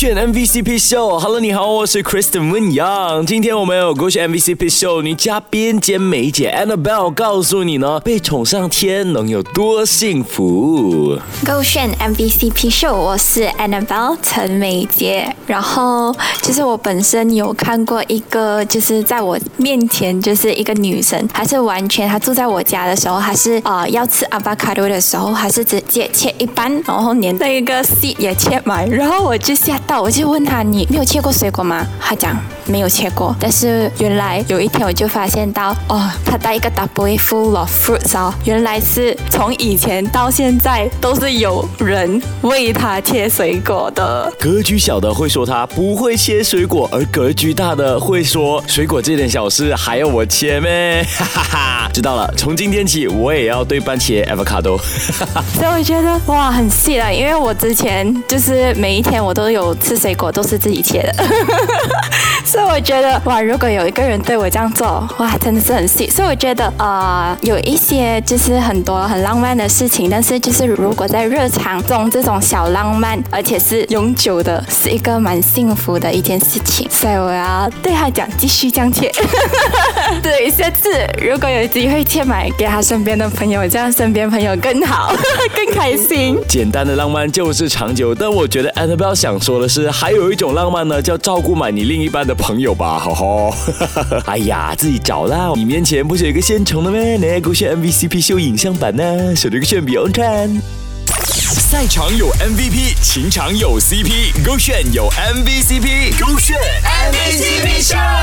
选 MVCp Show。Hello，你好，我是 Kristen 温阳。今天我们有勾选 MVCp Show 女嘉宾兼美姐 Annabelle 告诉你呢，被宠上天能有多幸福。勾选 MVCp Show，我是 Annabelle 陈美杰。然后就是我本身有看过一个，就是在我面前就是一个女生，还是完全她住在我家的时候，还是呃要吃 avocado 的时候，还是直接切一半，然后连那个 seed 也切满，然后我就下到，我就问他你没有切过水果吗？他讲没有切过，但是原来有一天我就发现到哦，他带一个 double full of fruits 哦，原来是从以前到现在都是有人为他切水果的。格局小的会说他不会切水果，而格局大的会说水果这点小事还要我切咩？哈哈哈！知道了，从今天起我也要对半切 avocado。所以我觉得哇，很细了，因为我之前就是每一天我都有吃水果，都是自己切的。所以我觉得哇，如果有一个人对我这样做，哇，真的是很细。所以我觉得呃，有一些就是很多很浪漫的事情，但是就是如果在日常中这种小浪漫，而且是永久的，是一个蛮幸福的一件事情。所以我要对他讲，继续这样切。对，下次如果有机会切买给他身边的朋友，这样身边朋友更好，更开心。简单的浪漫就是长久，但我觉得 annabel 想说的是，还有一种浪漫呢，叫照顾满你另一半的朋友吧，吼吼。哎呀，自己找啦！你面前不是有一个现成的吗？来勾选 MVCp 秀影像版呢，手这个炫比 on 看。赛场有 MVP，情场有 CP，勾选有 MVCp，勾选 MVCp Show。